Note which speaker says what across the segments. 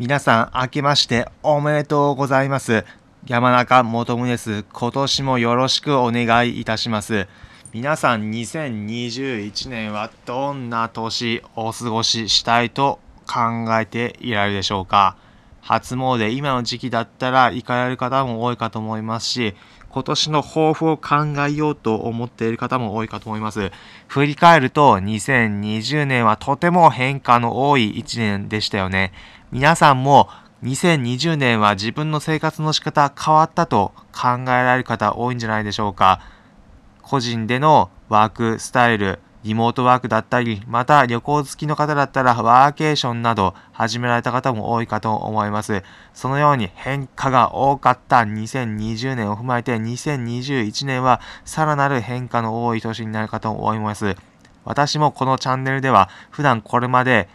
Speaker 1: 皆さん、明けましておめでとうございます。山中元宗です。今年もよろしくお願いいたします。皆さん、2021年はどんな年お過ごししたいと考えていられるでしょうか初詣、今の時期だったら行かれる方も多いかと思いますし、今年の抱負を考えようと思っている方も多いかと思います。振り返ると、2020年はとても変化の多い1年でしたよね。皆さんも2020年は自分の生活の仕方変わったと考えられる方多いんじゃないでしょうか。個人でのワークスタイル、リモートワークだったり、また旅行好きの方だったらワーケーションなど始められた方も多いかと思います。そのように変化が多かった2020年を踏まえて2021年はさらなる変化の多い年になるかと思います。私もこのチャンネルでは普段これまで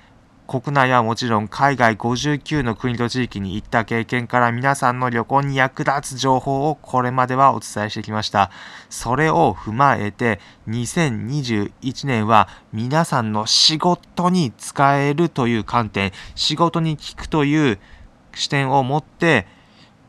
Speaker 1: 国内はもちろん海外59の国と地域に行った経験から皆さんの旅行に役立つ情報をこれまではお伝えしてきました。それを踏まえて2021年は皆さんの仕事に使えるという観点、仕事に効くという視点を持って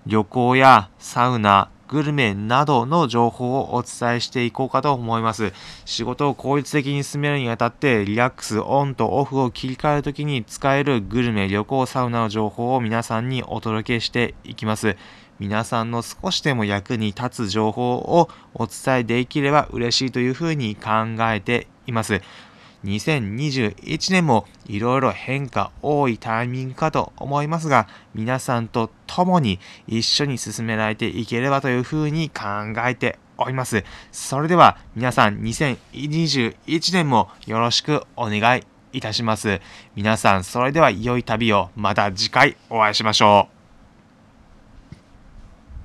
Speaker 1: 旅行やサウナ、グルメなどの情報をお伝えしていこうかと思います。仕事を効率的に進めるにあたって、リラックス、オンとオフを切り替えるときに使えるグルメ、旅行、サウナの情報を皆さんにお届けしていきます。皆さんの少しでも役に立つ情報をお伝えできれば嬉しいというふうに考えています。2021年もいろいろ変化多いタイミングかと思いますが、皆さんと共に一緒に進められていければというふうに考えております。それでは皆さん2021年もよろしくお願いいたします。皆さんそれでは良い旅をまた次回お会いしましょう。